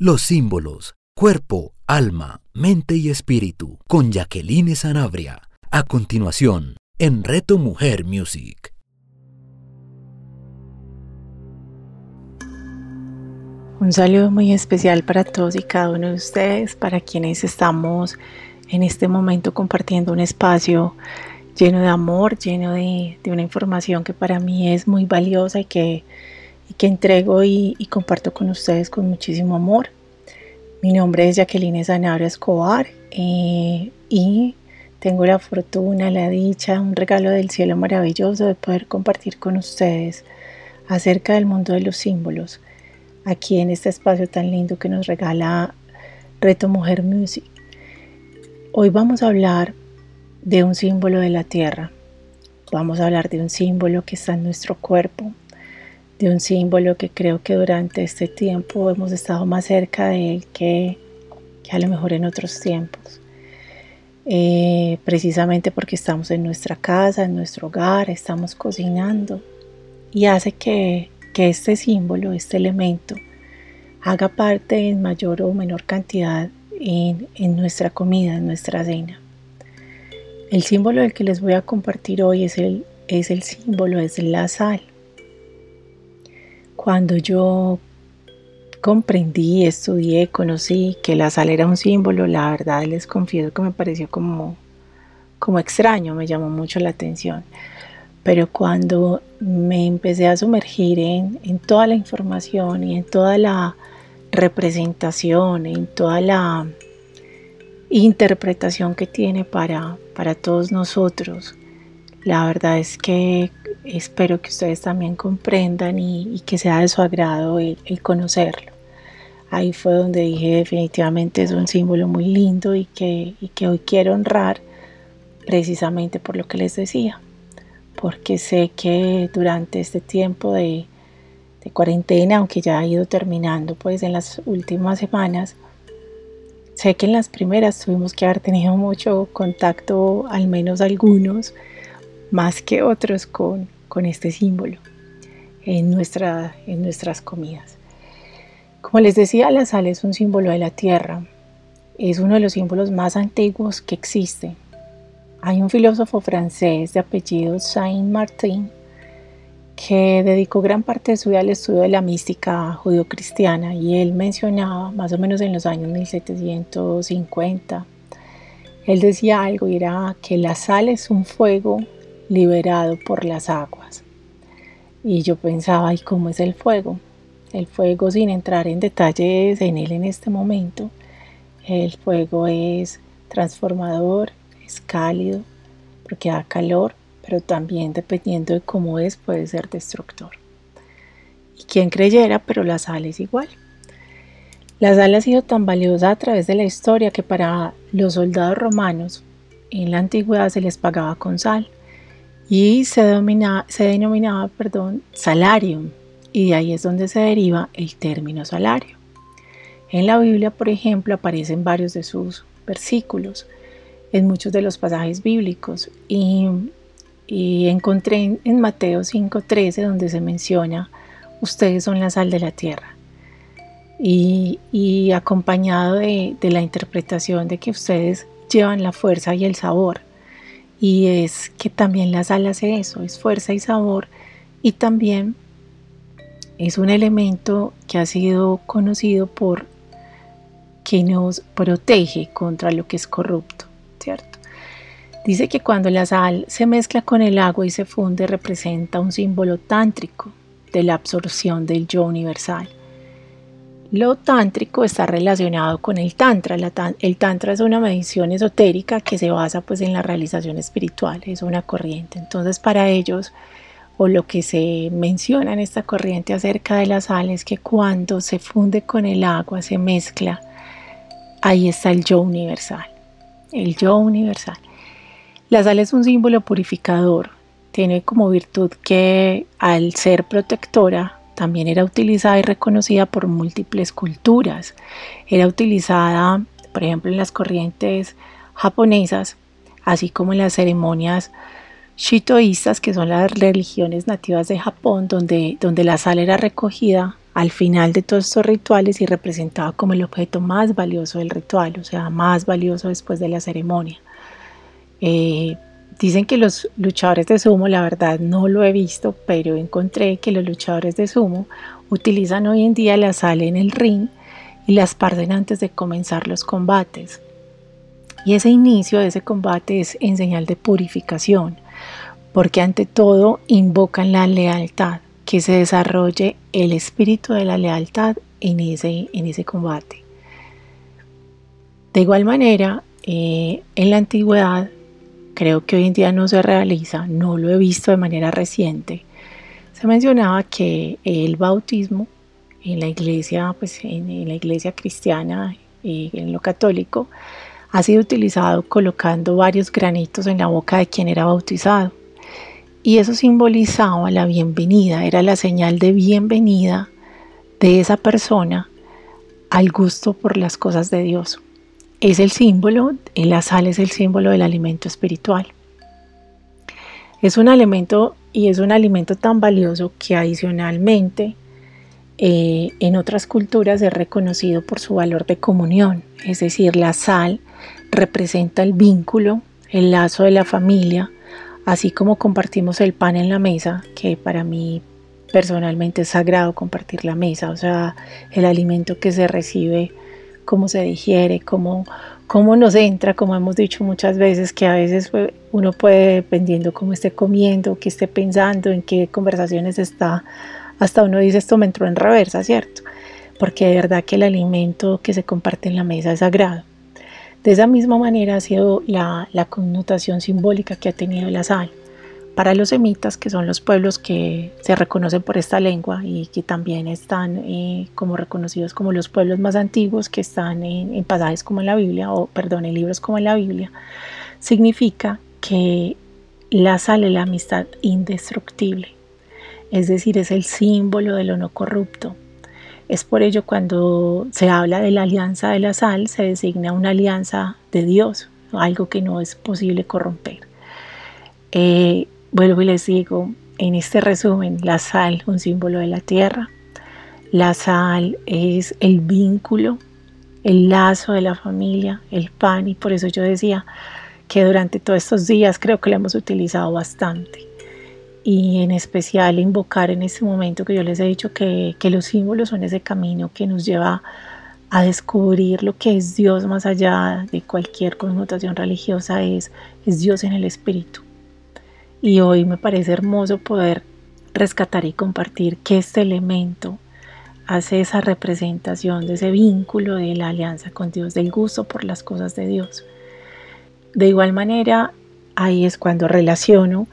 Los símbolos, cuerpo, alma, mente y espíritu, con Jacqueline Sanabria. A continuación, en Reto Mujer Music. Un saludo muy especial para todos y cada uno de ustedes, para quienes estamos en este momento compartiendo un espacio lleno de amor, lleno de, una información que para mí es muy valiosa y que, que entrego y, comparto con ustedes con muchísimo amor. Mi nombre es Jacqueline Zanabria Escobar eh, y tengo la fortuna, la dicha, un regalo del cielo maravilloso de poder compartir con ustedes acerca del mundo de los símbolos aquí en este espacio tan lindo que nos regala Reto Mujer Music. Hoy vamos a hablar de un símbolo de la tierra. Vamos a hablar de un símbolo que está en nuestro cuerpo, de un símbolo que creo que durante este tiempo hemos estado más cerca de él que, a lo mejor en otros tiempos. Eh, precisamente porque estamos en nuestra casa, en nuestro hogar, estamos cocinando y hace que que este símbolo, este elemento, haga parte en mayor o menor cantidad en, nuestra comida, en nuestra cena. El símbolo del que les voy a compartir hoy es el, es el símbolo, es la sal. Cuando yo comprendí, estudié, conocí que la sal era un símbolo, la verdad les confieso que me pareció como, como extraño, me llamó mucho la atención. Pero cuando me empecé a sumergir en, toda la información y en toda la representación, en toda la interpretación que tiene para, para todos nosotros, la verdad es que espero que ustedes también comprendan y, que sea de su agrado el, conocerlo. Ahí fue donde dije definitivamente es un símbolo muy lindo y que, y que hoy quiero honrar precisamente por lo que les decía porque sé que durante este tiempo de, cuarentena, aunque ya ha ido terminando pues en las últimas semanas, sé que en las primeras tuvimos que haber tenido mucho contacto, al menos algunos, más que otros con, con este símbolo en, nuestra, en nuestras comidas. Como les decía, la sal es un símbolo de la tierra, es uno de los símbolos más antiguos que existen hay un filósofo francés de apellido Saint-Martin que dedicó gran parte de su vida al estudio de la mística judio-cristiana y él mencionaba, más o menos en los años 1750, él decía algo y era que la sal es un fuego liberado por las aguas. Y yo pensaba, ¿y cómo es el fuego? El fuego, sin entrar en detalles en él en este momento, el fuego es transformador, es cálido porque da calor, pero también dependiendo de cómo es puede ser destructor. Y quien creyera, pero la sal es igual. La sal ha sido tan valiosa a través de la historia que para los soldados romanos en la antigüedad se les pagaba con sal y se, se denominaba perdón, salarium y de ahí es donde se deriva el término salario. En la Biblia, por ejemplo, aparecen varios de sus versículos en muchos de los pasajes bíblicos y, encontré en, Mateo 5:13 donde se menciona, ustedes son la sal de la tierra. Y, acompañado de, la interpretación de que ustedes llevan la fuerza y el sabor. Y es que también la sal hace eso, es fuerza y sabor. Y también es un elemento que ha sido conocido por que nos protege contra lo que es corrupto. ¿cierto? Dice que cuando la sal se mezcla con el agua y se funde representa un símbolo tántrico de la absorción del yo universal. Lo tántrico está relacionado con el tantra. el tantra es una medición esotérica que se basa pues en la realización espiritual, es una corriente. Entonces para ellos, o lo que se menciona en esta corriente acerca de la sal es que cuando se funde con el agua, se mezcla, ahí está el yo universal el yo universal. La sal es un símbolo purificador, tiene como virtud que al ser protectora también era utilizada y reconocida por múltiples culturas. Era utilizada, por ejemplo, en las corrientes japonesas, así como en las ceremonias shitoístas, que son las religiones nativas de Japón, donde, donde la sal era recogida al final de todos estos rituales y representaba como el objeto más valioso del ritual, o sea, más valioso después de la ceremonia. Eh, dicen que los luchadores de sumo, la verdad no lo he visto, pero encontré que los luchadores de sumo utilizan hoy en día la sal en el ring y la esparcen antes de comenzar los combates. Y ese inicio de ese combate es en señal de purificación, porque ante todo invocan la lealtad, que se desarrolle el espíritu de la lealtad en ese, en ese combate. De igual manera, eh, en la antigüedad, creo que hoy en día no se realiza, no lo he visto de manera reciente, se mencionaba que el bautismo en la iglesia, pues en, la iglesia cristiana, y en lo católico, ha sido utilizado colocando varios granitos en la boca de quien era bautizado y eso simbolizaba la bienvenida, era la señal de bienvenida de esa persona al gusto por las cosas de Dios. Es el símbolo, la sal es el símbolo del alimento espiritual. Es un alimento y es un alimento tan valioso que adicionalmente eh, en otras culturas es reconocido por su valor de comunión. Es decir, la sal representa el vínculo, el lazo de la familia, Así como compartimos el pan en la mesa, que para mí personalmente es sagrado compartir la mesa, o sea, el alimento que se recibe, cómo se digiere, cómo, cómo nos entra, como hemos dicho muchas veces, que a veces pues, uno puede, dependiendo cómo esté comiendo, qué esté pensando, en qué conversaciones está, hasta uno dice esto me entró en reversa, ¿cierto? Porque de verdad que el alimento que se comparte en la mesa es sagrado. De esa misma manera ha sido la, connotación simbólica que ha tenido la sal. Para los semitas, que son los pueblos que se reconocen por esta lengua y que también están eh, como reconocidos como los pueblos más antiguos que están en, en pasajes como en la Biblia, o perdón, en libros como en la Biblia, significa que la sal es la amistad indestructible, es decir, es el símbolo de lo no corrupto, es por ello cuando se habla de la alianza de la sal, se designa una alianza de Dios, algo que no es posible corromper. Eh, vuelvo y les digo, en este resumen, la sal, un símbolo de la tierra, la sal es el vínculo, el lazo de la familia, el pan, y por eso yo decía que durante todos estos días creo que lo hemos utilizado bastante. Y en especial invocar en este momento que yo les he dicho que, los símbolos son ese camino que nos lleva a descubrir lo que es Dios más allá de cualquier connotación religiosa, es, es Dios en el Espíritu. Y hoy me parece hermoso poder rescatar y compartir que este elemento hace esa representación de ese vínculo de la alianza con Dios, del gusto por las cosas de Dios. De igual manera, ahí es cuando relaciono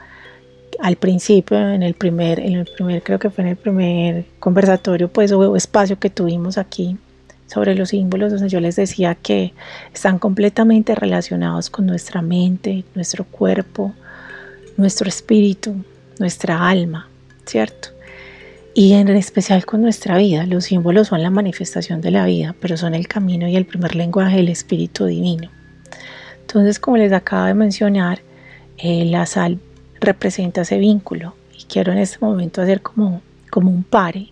al principio, en el primer, en el primer, creo que fue en el primer conversatorio, pues, o espacio que tuvimos aquí sobre los símbolos, donde yo les decía que están completamente relacionados con nuestra mente, nuestro cuerpo, nuestro espíritu, nuestra alma, ¿cierto? Y en especial con nuestra vida. Los símbolos son la manifestación de la vida, pero son el camino y el primer lenguaje del espíritu divino. Entonces, como les acabo de mencionar, eh, la sal representa ese vínculo. Y quiero en este momento hacer como, como un pare,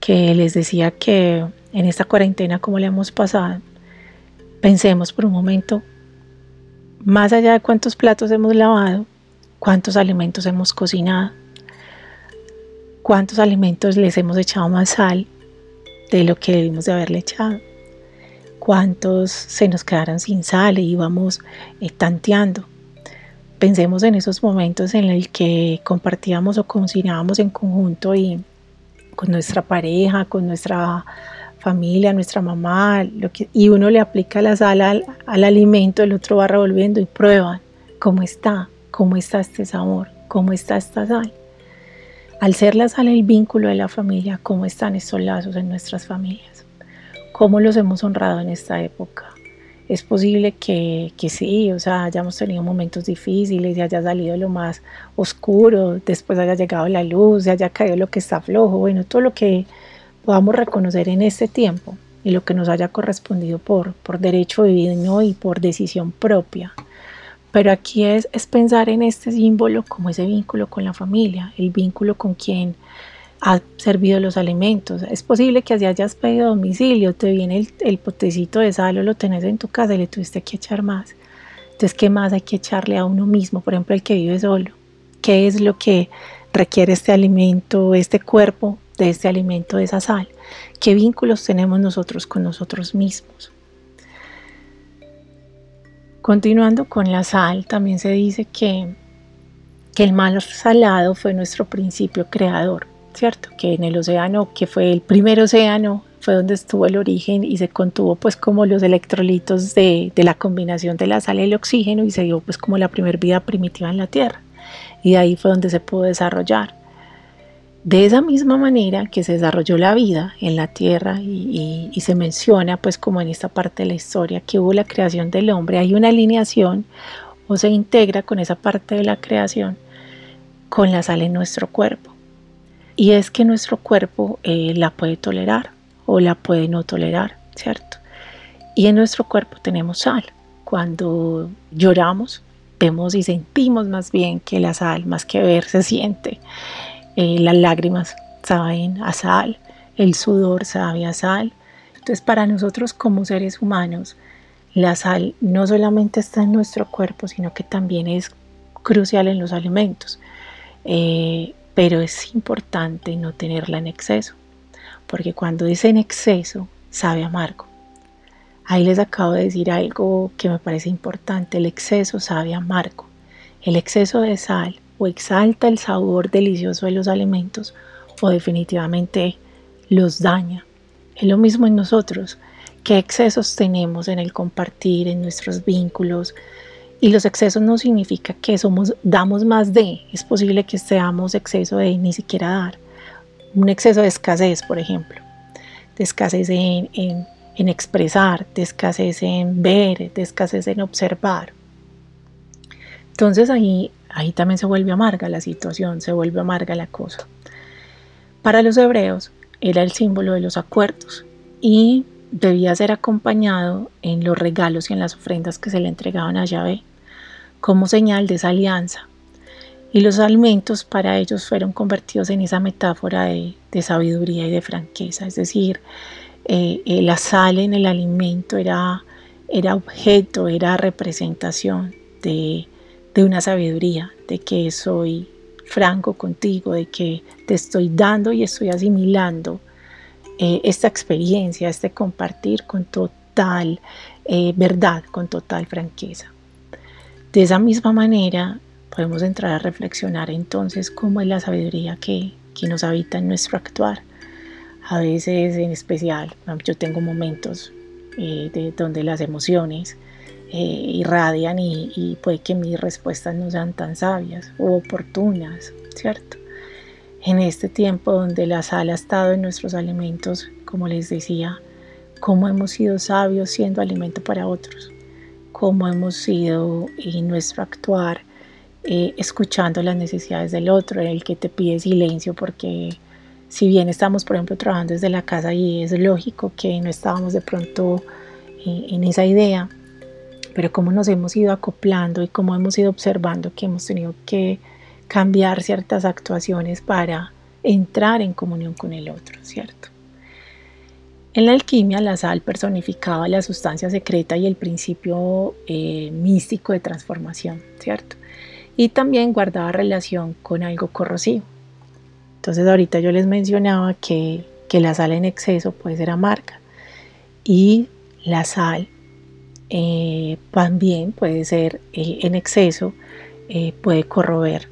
que les decía que en esta cuarentena como le hemos pasado, pensemos por un momento, más allá de cuántos platos hemos lavado, cuántos alimentos hemos cocinado, cuántos alimentos les hemos echado más sal de lo que debimos de haberle echado, cuántos se nos quedaron sin sal y íbamos eh, tanteando, pensemos en esos momentos en el que compartíamos o cocinábamos en conjunto y con nuestra pareja, con nuestra familia, nuestra mamá, y uno le aplica la sal al, alimento, el otro va revolviendo y prueban cómo está, cómo está este sabor, cómo está esta sal. Al ser la sal el vínculo de la familia, cómo están estos lazos en nuestras familias, cómo los hemos honrado en esta época, es posible que, que, sí, o sea, hayamos tenido momentos difíciles y haya salido lo más oscuro, después haya llegado la luz, haya caído lo que está flojo, bueno, todo lo que podamos reconocer en este tiempo y lo que nos haya correspondido por, por derecho divino y por decisión propia. Pero aquí es, pensar en este símbolo como ese vínculo con la familia, el vínculo con quien ha servido los alimentos. Es posible que así hayas pedido domicilio, te viene el, el, potecito de sal o lo tenés en tu casa y le tuviste que echar más. Entonces, ¿qué más hay que echarle a uno mismo? Por ejemplo, el que vive solo. ¿Qué es lo que requiere este alimento, este cuerpo de este alimento, de esa sal? ¿Qué vínculos tenemos nosotros con nosotros mismos? Continuando con la sal, también se dice que, que el mar salado fue nuestro principio creador, ¿cierto? Que en el océano, que fue el primer océano, fue donde estuvo el origen y se contuvo pues como los electrolitos de, de la combinación de la sal y el oxígeno y se dio pues como la primera vida primitiva en la Tierra. Y de ahí fue donde se pudo desarrollar. De esa misma manera que se desarrolló la vida en la tierra y, se menciona, pues como en esta parte de la historia, que hubo la creación del hombre, hay una alineación o se integra con esa parte de la creación con la sal en nuestro cuerpo. Y es que nuestro cuerpo eh, la puede tolerar o la puede no tolerar, ¿cierto? Y en nuestro cuerpo tenemos sal. Cuando lloramos, vemos y sentimos más bien que la sal, más que ver, se siente. Eh, las lágrimas saben a sal, el sudor sabe a sal. Entonces para nosotros como seres humanos, la sal no solamente está en nuestro cuerpo, sino que también es crucial en los alimentos. Eh, pero es importante no tenerla en exceso, porque cuando es en exceso, sabe amargo. Ahí les acabo de decir algo que me parece importante, el exceso sabe amargo. El exceso de sal o exalta el sabor delicioso de los alimentos o definitivamente los daña. Es lo mismo en nosotros. ¿Qué excesos tenemos en el compartir, en nuestros vínculos? Y los excesos no significa que somos, damos más de. Es posible que seamos exceso de ni siquiera dar. Un exceso de escasez, por ejemplo. De escasez en, en, en expresar, de escasez en ver, de escasez en observar. Entonces ahí ahí también se vuelve amarga la situación, se vuelve amarga la cosa. Para los hebreos era el símbolo de los acuerdos y debía ser acompañado en los regalos y en las ofrendas que se le entregaban a Yahvé como señal de esa alianza. Y los alimentos para ellos fueron convertidos en esa metáfora de, sabiduría y de franqueza, es decir, eh, eh, la sal en el alimento era, era objeto, era representación de, de una sabiduría, de que soy franco contigo, de que te estoy dando y estoy asimilando eh, esta experiencia, este compartir con total eh, verdad, con total franqueza. De esa misma manera podemos entrar a reflexionar entonces cómo es la sabiduría que, que nos habita en nuestro actuar. A veces en especial, yo tengo momentos eh, de donde las emociones eh, irradian y, puede que mis respuestas no sean tan sabias o oportunas, ¿cierto? En este tiempo donde la sal ha estado en nuestros alimentos, como les decía, cómo hemos sido sabios siendo alimento para otros, cómo hemos sido en nuestro actuar eh, escuchando las necesidades del otro, el que te pide silencio porque si bien estamos, por ejemplo, trabajando desde la casa y es lógico que no estábamos de pronto eh, en esa idea, pero cómo nos hemos ido acoplando y cómo hemos ido observando que hemos tenido que cambiar ciertas actuaciones para entrar en comunión con el otro, ¿cierto? En la alquimia, la sal personificaba la sustancia secreta y el principio eh, místico de transformación, ¿cierto? Y también guardaba relación con algo corrosivo. Entonces ahorita yo les mencionaba que, que la sal en exceso puede ser amarga y la sal eh, también puede ser eh, en exceso, eh, puede corroer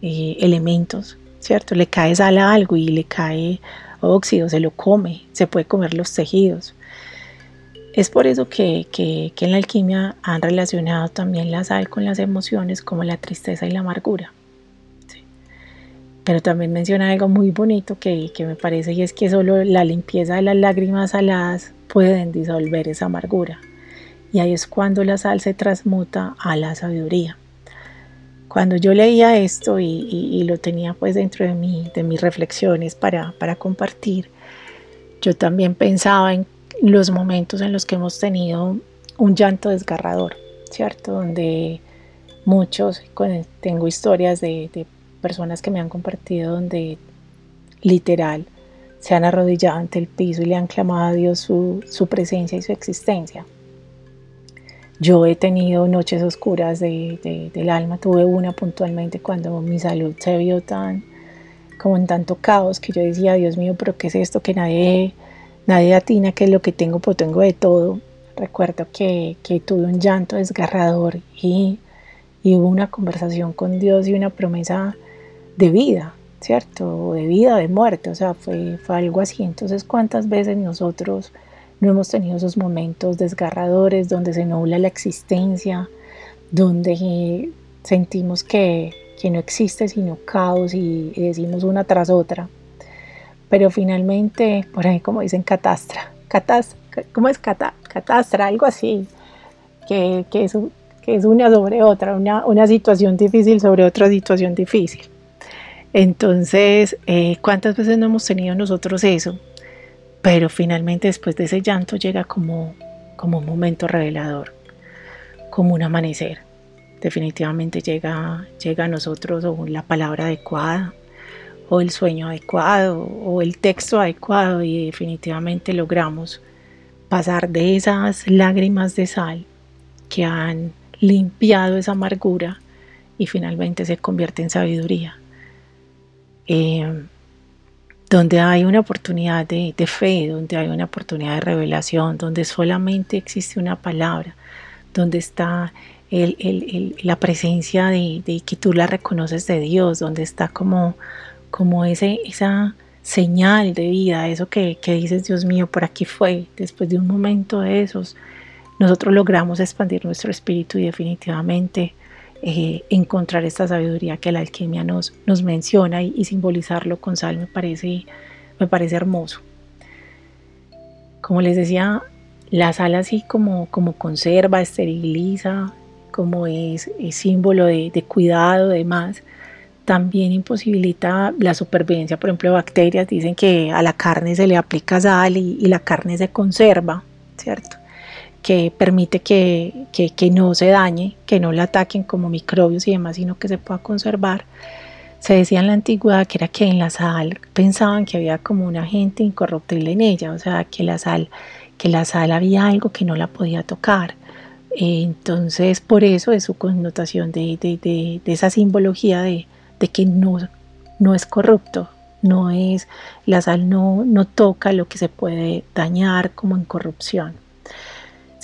elementos, ¿cierto? Le cae sal a algo y le cae óxido, se lo come, se puede comer los tejidos. Es por eso que, en la alquimia han relacionado también la sal con las emociones como la tristeza y la amargura. Pero también menciona algo muy bonito que, que me parece y es que solo la limpieza de las lágrimas saladas pueden disolver esa amargura. Y ahí es cuando la sal se transmuta a la sabiduría. Cuando yo leía esto y, lo tenía pues dentro de, mí, de mis reflexiones para, para compartir, yo también pensaba en los momentos en los que hemos tenido un llanto desgarrador, ¿cierto? Donde muchos, tengo historias de, de, personas que me han compartido donde literal se han arrodillado ante el piso y le han clamado a Dios su, su presencia y su existencia. Yo he tenido noches oscuras de, del alma, tuve una puntualmente cuando mi salud se vio tan como en tanto caos que yo decía, Dios mío, pero ¿qué es esto? Que nadie, nadie atina qué es lo que tengo, pues tengo de todo. Recuerdo que, que tuve un llanto desgarrador y, y hubo una conversación con Dios y una promesa de vida, ¿cierto? De vida, de muerte, o sea, fue, fue algo así. Entonces, ¿cuántas veces nosotros no hemos tenido esos momentos desgarradores donde se nubla la existencia, donde sentimos que, que no existe sino caos y, decimos una tras otra? Pero finalmente, por ahí como dicen catastra, catastra ¿cómo es catastra? Algo así, que, que, es, que es una sobre otra, una, una situación difícil sobre otra situación difícil. Entonces, eh, ¿cuántas veces no hemos tenido nosotros eso? Pero finalmente después de ese llanto llega como, como un momento revelador, como un amanecer. Definitivamente llega, llega a nosotros la palabra adecuada, o el sueño adecuado, o el texto adecuado, y definitivamente logramos pasar de esas lágrimas de sal que han limpiado esa amargura y finalmente se convierte en sabiduría. Eh, donde hay una oportunidad de, fe, donde hay una oportunidad de revelación, donde solamente existe una palabra, donde está la presencia de, que tú la reconoces de Dios, donde está como, esa señal de vida, eso que, que dices, Dios mío, por aquí fue, después de un momento de esos, nosotros logramos expandir nuestro espíritu y definitivamente eh, encontrar esta sabiduría que la alquimia nos, nos menciona y, simbolizarlo con sal me parece, me parece hermoso. Como les decía, la sal así como, como conserva, esteriliza, como es, símbolo de, de cuidado, demás, también imposibilita la supervivencia, por ejemplo, de bacterias. Dicen que a la carne se le aplica sal y, y la carne se conserva, ¿cierto? Que permite que, no se dañe, que no la ataquen como microbios y demás, sino que se pueda conservar. Se decía en la antigüedad que era que en la sal pensaban que había como un agente incorruptible en ella, o sea, que la sal, que la sal había algo que no la podía tocar. Entonces, por eso es su connotación de, esa simbología de, que no, no es corrupto, no es, la sal no, no toca lo que se puede dañar como en corrupción.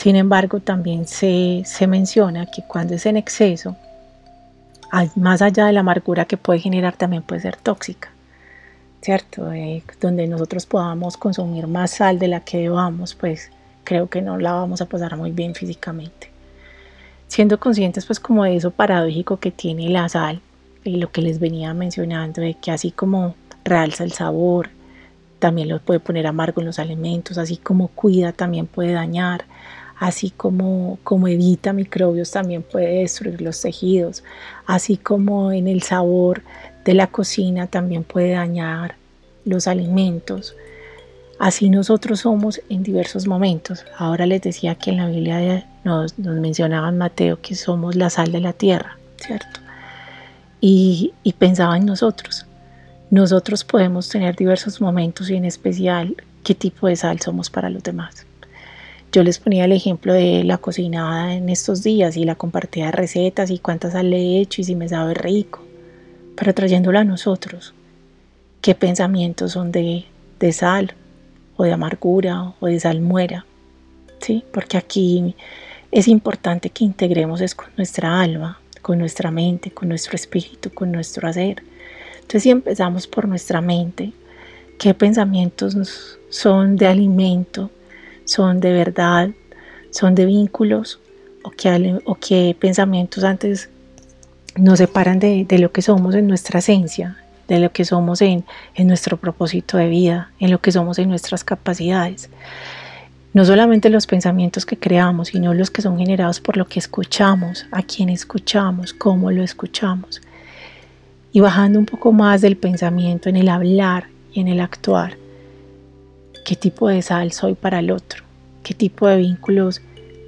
Sin embargo, también se, menciona que cuando es en exceso, más allá de la amargura que puede generar, también puede ser tóxica, ¿cierto? Eh, donde nosotros podamos consumir más sal de la que debamos, pues creo que no la vamos a pasar muy bien físicamente. Siendo conscientes, pues, como de eso paradójico que tiene la sal y lo que les venía mencionando, de que así como realza el sabor, también lo puede poner amargo en los alimentos, así como cuida, también puede dañar, así como, como evita microbios, también puede destruir los tejidos, así como en el sabor de la cocina también puede dañar los alimentos. Así nosotros somos en diversos momentos. Ahora les decía que en la Biblia nos, nos mencionaban Mateo que somos la sal de la tierra, ¿cierto? Y, y pensaba en nosotros. Nosotros podemos tener diversos momentos y en especial qué tipo de sal somos para los demás. Yo les ponía el ejemplo de la cocinada en estos días y la compartía recetas y cuántas le he hecho y si me sabe rico, pero trayéndolo a nosotros. ¿Qué pensamientos son de, de sal o de amargura o de salmuera? ¿Sí? Porque aquí es importante que integremos es con nuestra alma, con nuestra mente, con nuestro espíritu, con nuestro hacer. Entonces si empezamos por nuestra mente, ¿qué pensamientos son de alimento? Son de verdad, son de vínculos o qué, o pensamientos antes nos separan de, lo que somos en nuestra esencia, de lo que somos en, en nuestro propósito de vida, en lo que somos en nuestras capacidades. No solamente los pensamientos que creamos, sino los que son generados por lo que escuchamos, a quién escuchamos, cómo lo escuchamos. Y bajando un poco más del pensamiento en el hablar y en el actuar, qué tipo de sal soy para el otro, qué tipo de vínculos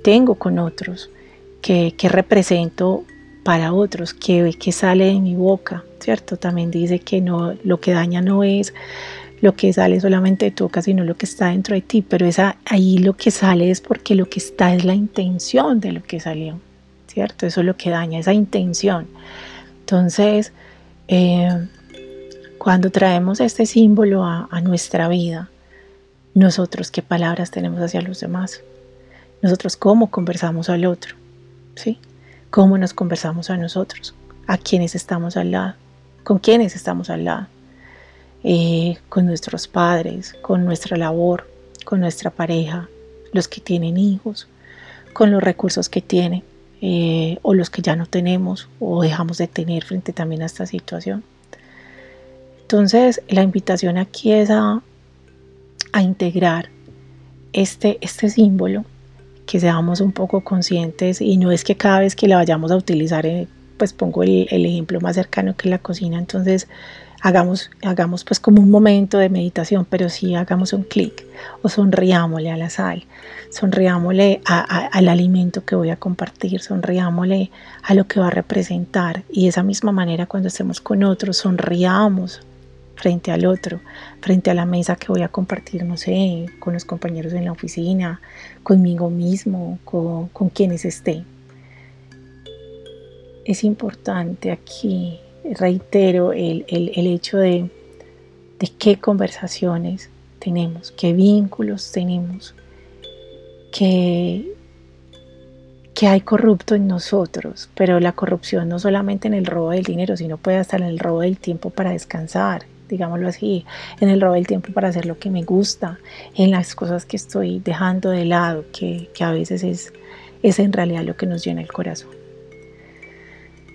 tengo con otros, qué, represento para otros, que, que sale de mi boca, ¿cierto? También dice que no, lo que daña no es lo que sale solamente de tu boca, sino lo que está dentro de ti, pero esa, ahí lo que sale es porque lo que está es la intención de lo que salió, ¿cierto? Eso es lo que daña, esa intención. Entonces, eh, cuando traemos este símbolo a, a nuestra vida, nosotros qué palabras tenemos hacia los demás, nosotros cómo conversamos al otro, ¿sí? Cómo nos conversamos a nosotros, a quienes estamos al lado, con quienes estamos al lado, eh, con nuestros padres, con nuestra labor, con nuestra pareja, los que tienen hijos, con los recursos que tienen eh, o los que ya no tenemos o dejamos de tener frente también a esta situación. Entonces, la invitación aquí es a a integrar este, este símbolo, que seamos un poco conscientes y no es que cada vez que la vayamos a utilizar, eh, pues pongo el, ejemplo más cercano que la cocina, entonces hagamos, hagamos pues como un momento de meditación, pero sí hagamos un clic o sonriámosle a la sal, sonriámosle al alimento que voy a compartir, sonriámosle a lo que va a representar y de esa misma manera cuando estemos con otros, sonriamos frente al otro, frente a la mesa que voy a compartir, no sé, con los compañeros en la oficina, conmigo mismo, con, quienes esté. Es importante aquí, reitero, el, hecho de, de qué conversaciones tenemos, qué vínculos tenemos, que, que hay corrupto en nosotros, pero la corrupción no solamente en el robo del dinero, sino puede estar en el robo del tiempo para descansar, digámoslo así, en el robo del tiempo para hacer lo que me gusta, en las cosas que estoy dejando de lado, que, a veces es, es en realidad lo que nos llena el corazón.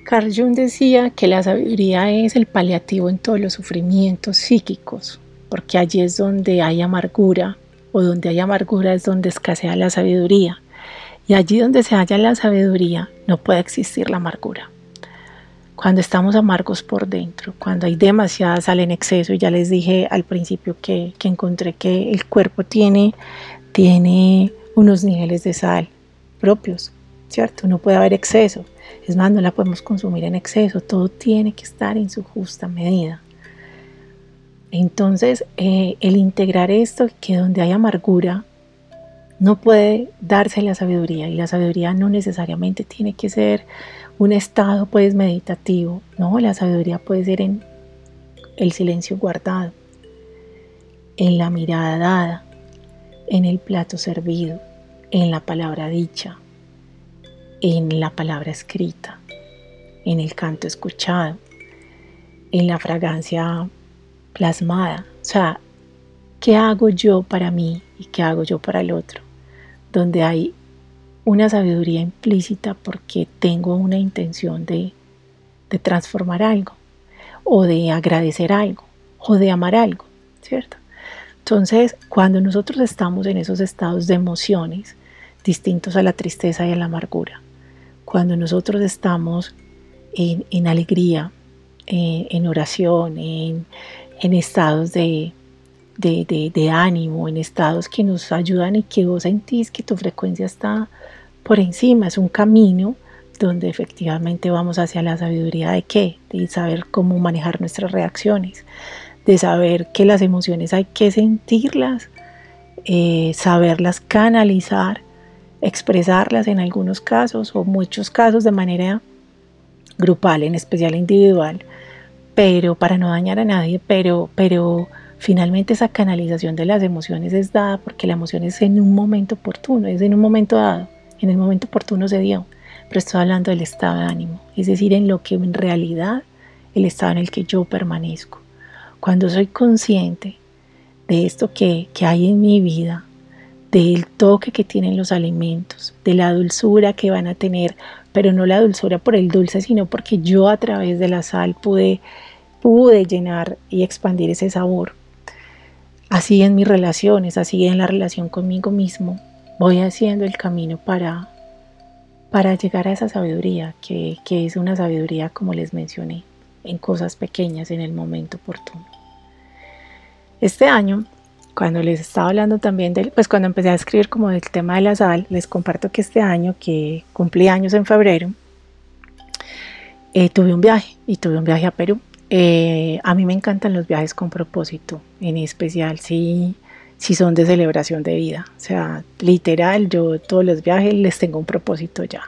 Carl Jung decía que la sabiduría es el paliativo en todos los sufrimientos psíquicos, porque allí es donde hay amargura, o donde hay amargura es donde escasea la sabiduría, y allí donde se halla la sabiduría no puede existir la amargura cuando estamos amargos por dentro, cuando hay demasiada sal en exceso, y ya les dije al principio que, encontré que el cuerpo tiene, tiene unos niveles de sal propios, ¿cierto? No puede haber exceso, es más, no la podemos consumir en exceso, todo tiene que estar en su justa medida. Entonces, eh, el integrar esto, que donde hay amargura, no puede darse la sabiduría, y la sabiduría no necesariamente tiene que ser un estado pues meditativo, no, la sabiduría puede ser en el silencio guardado, en la mirada dada, en el plato servido, en la palabra dicha, en la palabra escrita, en el canto escuchado, en la fragancia plasmada. O sea, ¿qué hago yo para mí y qué hago yo para el otro? Donde hay una sabiduría implícita porque tengo una intención de, transformar algo o de agradecer algo o de amar algo, ¿cierto? Entonces, cuando nosotros estamos en esos estados de emociones distintos a la tristeza y a la amargura, cuando nosotros estamos en, alegría, en, oración, en, estados de, de, ánimo, en estados que nos ayudan y que vos sentís que tu frecuencia está por encima, es un camino donde efectivamente vamos hacia la sabiduría de qué, de saber cómo manejar nuestras reacciones, de saber que las emociones hay que sentirlas, eh, saberlas canalizar, expresarlas en algunos casos o muchos casos de manera grupal, en especial individual, pero para no dañar a nadie, pero, pero finalmente esa canalización de las emociones es dada porque la emoción es en un momento oportuno, es en un momento dado en el momento oportuno se dio, pero estoy hablando del estado de ánimo, es decir, en lo que en realidad el estado en el que yo permanezco. Cuando soy consciente de esto que, que hay en mi vida, del toque que tienen los alimentos, de la dulzura que van a tener, pero no la dulzura por el dulce, sino porque yo a través de la sal pude, pude llenar y expandir ese sabor. Así en mis relaciones, así en la relación conmigo mismo, voy haciendo el camino para, para llegar a esa sabiduría, que, es una sabiduría, como les mencioné, en cosas pequeñas, en el momento oportuno. Este año, cuando les estaba hablando también del, pues cuando empecé a escribir como del tema de la sal, les comparto que este año, que cumplí años en febrero, eh, tuve un viaje y tuve un viaje a Perú. Eh, a mí me encantan los viajes con propósito, en especial si, si son de celebración de vida. O sea, literal, yo todos los viajes les tengo un propósito ya.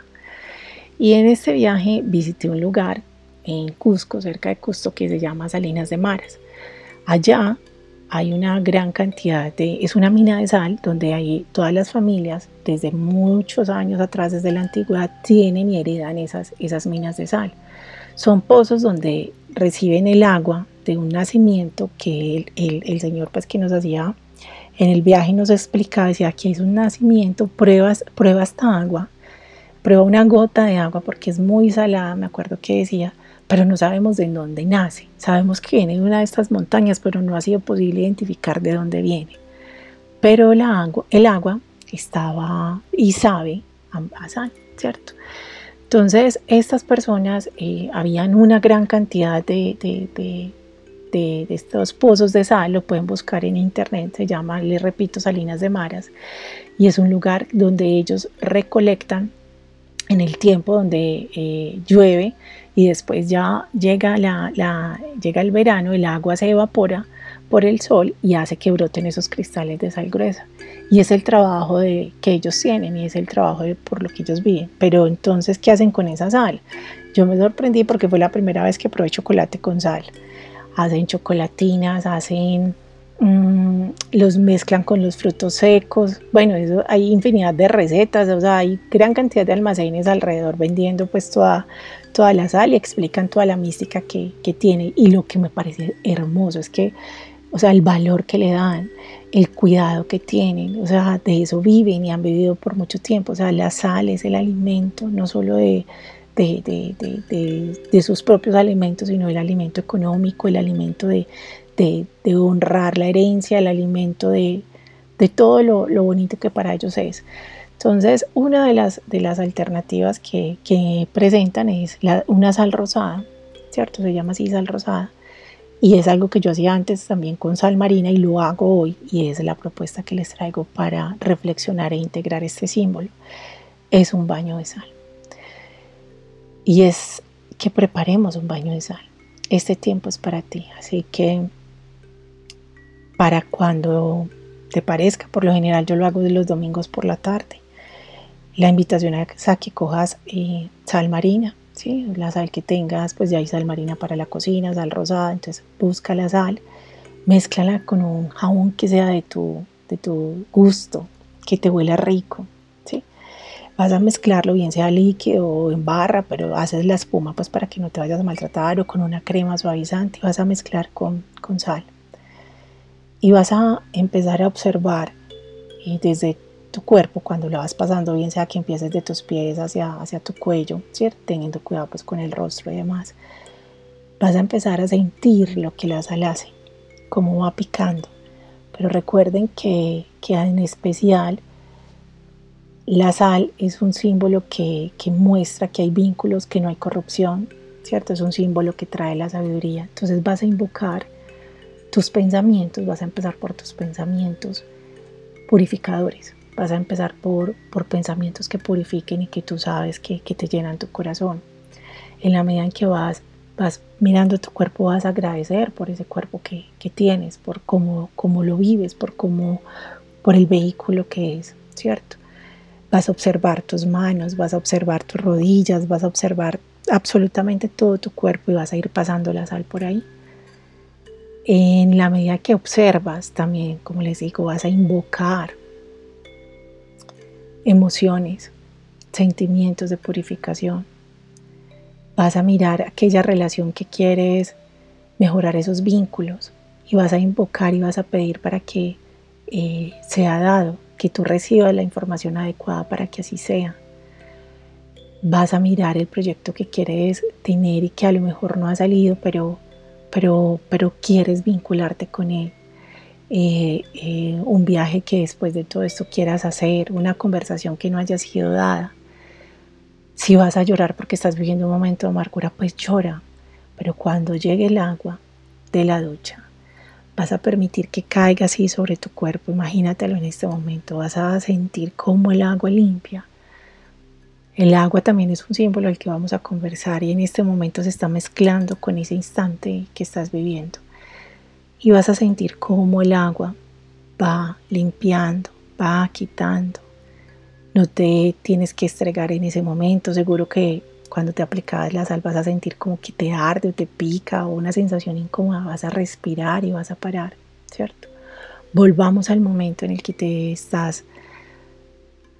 Y en este viaje visité un lugar en Cusco, cerca de Cusco, que se llama Salinas de Maras. Allá hay una gran cantidad de, es una mina de sal donde hay todas las familias desde muchos años atrás, desde la antigüedad, tienen y heredan esas, esas minas de sal. Son pozos donde reciben el agua de un nacimiento que el, el, Señor pues que nos hacía en el viaje nos explicaba, decía, aquí es un nacimiento, pruebas, prueba esta agua, prueba una gota de agua porque es muy salada, me acuerdo que decía, pero no sabemos de dónde nace. Sabemos que viene de una de estas montañas, pero no ha sido posible identificar de dónde viene. Pero el agua, el agua estaba y sabe a sal, ¿cierto? Entonces, estas personas, eh, habían una gran cantidad de, de, de, estos pozos de sal, lo pueden buscar en internet, se llama, les repito, Salinas de Maras, y es un lugar donde ellos recolectan en el tiempo donde eh, llueve y después ya llega, la, llega el verano, el agua se evapora por el sol y hace que broten esos cristales de sal gruesa. Y es el trabajo de, que ellos tienen y es el trabajo por lo que ellos viven. Pero entonces, ¿qué hacen con esa sal? Yo me sorprendí porque fue la primera vez que probé chocolate con sal. Hacen chocolatinas, hacen Mm, los mezclan con los frutos secos. Bueno, hay infinidad de recetas, o sea, hay gran cantidad de almacenes alrededor vendiendo pues toda, toda la sal y explican toda la mística que, que tiene. Y lo que me parece hermoso es que, o sea, el valor que le dan, el cuidado que tienen, o sea, de eso viven y han vivido por mucho tiempo. O sea, la sal es el alimento, no solo de, de, de, de, de, sus propios alimentos, sino el alimento económico, el alimento de, honrar la herencia, el alimento, de, todo lo, bonito que para ellos es. Entonces, una de las, de las alternativas que, presentan es una sal rosada, ¿cierto? Se llama así sal rosada. Y es algo que yo hacía antes también con sal marina y lo hago hoy y es la propuesta que les traigo para reflexionar e integrar este símbolo. Es un baño de sal. Y es que preparemos un baño de sal. Este tiempo es para ti, así que para cuando te parezca. Por lo general yo lo hago los domingos por la tarde. La invitación es a que cojas eh, sal marina, ¿sí? la sal que tengas, pues ya hay sal marina para la cocina, sal rosada, entonces busca la sal, mézclala con un jabón que sea de tu, de tu gusto, que te huela rico. Vas a mezclarlo bien sea líquido o en barra, pero haces la espuma pues para que no te vayas a maltratar o con una crema suavizante vas a mezclar con, con sal y vas a empezar a observar y desde tu cuerpo cuando lo vas pasando, bien sea que empieces de tus pies hacia, hacia tu cuello, ¿cierto? teniendo cuidado pues con el rostro y demás, vas a empezar a sentir lo que la sal hace, cómo va picando. Pero recuerden que, que en especial la sal es un símbolo que, que muestra que hay vínculos, que no hay corrupción, ¿cierto? Es un símbolo que trae la sabiduría. Entonces vas a invocar tus pensamientos, vas a empezar por tus pensamientos purificadores, vas a empezar por, por pensamientos que purifiquen y que tú sabes que, te llenan tu corazón. En la medida en que vas, vas mirando tu cuerpo, vas a agradecer por ese cuerpo que, tienes, por cómo, cómo lo vives, por, cómo, por el vehículo que es, ¿cierto? Vas a observar tus manos, vas a observar tus rodillas, vas a observar absolutamente todo tu cuerpo y vas a ir pasando la sal por ahí en la medida que observas también, como les digo, vas a invocar emociones, sentimientos de purificación. Vas a mirar aquella relación que quieres mejorar esos vínculos y vas a invocar y vas a pedir para que eh, sea dado, que tú recibas la información adecuada para que así sea. Vas a mirar el proyecto que quieres tener y que a lo mejor no ha salido, pero pero, pero quieres vincularte con Él. Eh, eh, un viaje que después de todo esto quieras hacer, una conversación que no haya sido dada. Si vas a llorar porque estás viviendo un momento de amargura, pues llora. Pero cuando llegue el agua de la ducha, vas a permitir que caiga así sobre tu cuerpo. Imagínatelo en este momento. Vas a sentir cómo el agua limpia El agua también es un símbolo al que vamos a conversar y en este momento se está mezclando con ese instante que estás viviendo. Y vas a sentir cómo el agua va limpiando, va quitando. No te tienes que estregar en ese momento. Seguro que cuando te aplicas la sal vas a sentir como que te arde o te pica o una sensación incómoda. Vas a respirar y vas a parar, ¿cierto? Volvamos al momento en el que te estás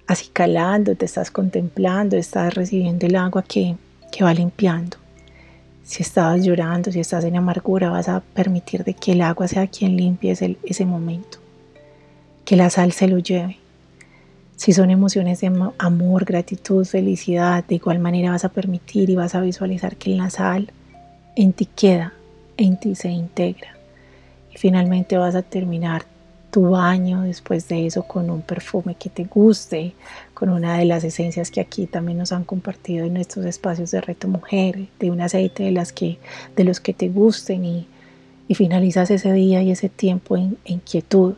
acicalando, te estás contemplando, estás recibiendo el agua que, que va limpiando. Si estabas llorando, si estás en amargura, vas a permitir que el agua sea quien limpie ese, ese momento que la sal se lo lleve. Si son emociones de amor, gratitud, felicidad, de igual manera vas a permitir y vas a visualizar que la sal en ti queda, en ti se integra. Y finalmente vas a terminar tu baño después de eso con un perfume que te guste, con una de las esencias que aquí también nos han compartido en nuestros espacios de reto mujer, de un aceite de, las que, de los que te gusten y, finalizas ese día y ese tiempo en quietud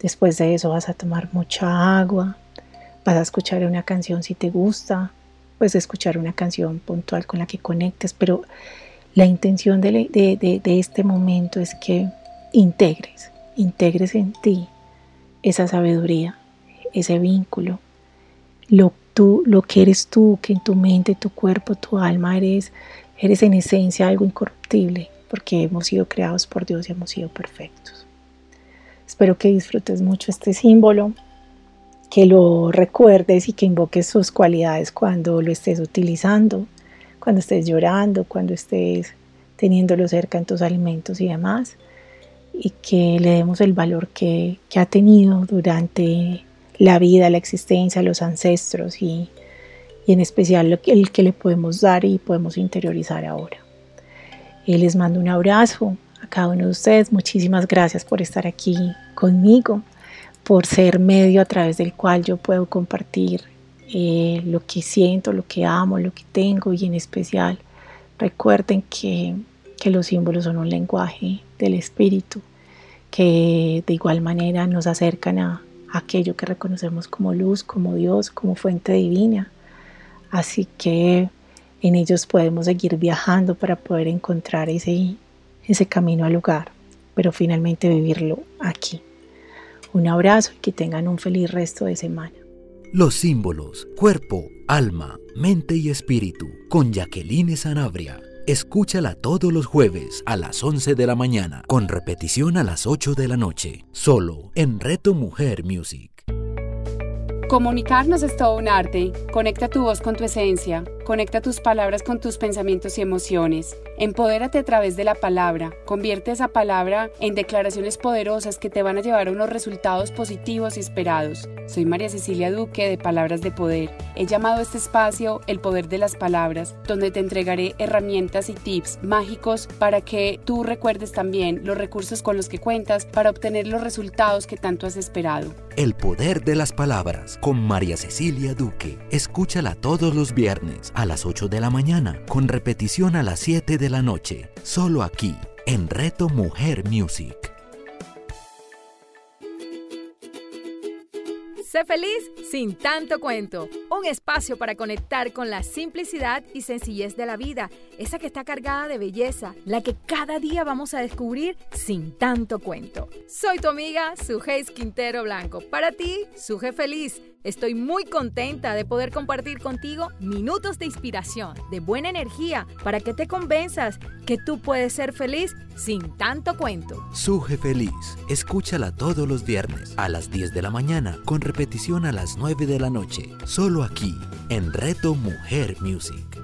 Después de eso vas a tomar mucha agua, vas a escuchar una canción si te gusta, puedes escuchar una canción puntual con la que conectes, pero la intención de, este momento es que integres, integres en ti esa sabiduría, ese vínculo, lo, tú, lo que eres tú, que en tu mente, tu cuerpo, tu alma eres, eres en esencia algo incorruptible, porque hemos sido creados por Dios y hemos sido perfectos. Espero que disfrutes mucho este símbolo, que lo recuerdes y que invoques sus cualidades cuando lo estés utilizando, cuando estés llorando, cuando estés teniéndolo cerca en tus alimentos y demás, y que le demos el valor que, ha tenido durante la vida, la existencia, los ancestros y, y en especial el que le podemos dar y podemos interiorizar ahora. Y les mando un abrazo, cada uno de ustedes. Muchísimas gracias por estar aquí conmigo, por ser medio a través del cual yo puedo compartir eh, lo que siento, lo que amo, lo que tengo y en especial recuerden que, que los símbolos son un lenguaje del espíritu que de igual manera nos acercan a aquello que reconocemos como luz, como Dios, como fuente divina. Así que en ellos podemos seguir viajando para poder encontrar ese ese camino al lugar, pero finalmente vivirlo aquí. Un abrazo y que tengan un feliz resto de semana. Los símbolos, cuerpo, alma, mente y espíritu, con Jacqueline Sanabria. Escúchala todos los jueves a las 11 de la mañana, con repetición a las 8 de la noche, solo en Reto Mujer Music. Comunicarnos es todo un arte. Conecta tu voz con tu esencia. Conecta tus palabras con tus pensamientos y emociones. Empodérate a través de la palabra. Convierte esa palabra en declaraciones poderosas que te van a llevar a unos resultados positivos y esperados. Soy María Cecilia Duque de Palabras de Poder. He llamado a este espacio El Poder de las Palabras, donde te entregaré herramientas y tips mágicos para que tú recuerdes también los recursos con los que cuentas para obtener los resultados que tanto has esperado. El Poder de las Palabras con María Cecilia Duque. Escúchala todos los viernes a las 8 de la mañana, con repetición a las 7 de la noche, solo aquí, en Reto Mujer Music. Sé feliz sin tanto cuento. Un espacio para conectar con la simplicidad y sencillez de la vida, esa que está cargada de belleza, la que cada día vamos a descubrir sin tanto cuento. Soy tu amiga Sujeis Quintero Blanco. Para ti, Suje Feliz Estoy muy contenta de poder compartir contigo minutos de inspiración, de buena energía, para que te convenzas que tú puedes ser feliz sin tanto cuento. Suje Feliz, escúchala todos los viernes a las 10 de la mañana, con repetición a las 9 de la noche, solo aquí, en Reto Mujer Music.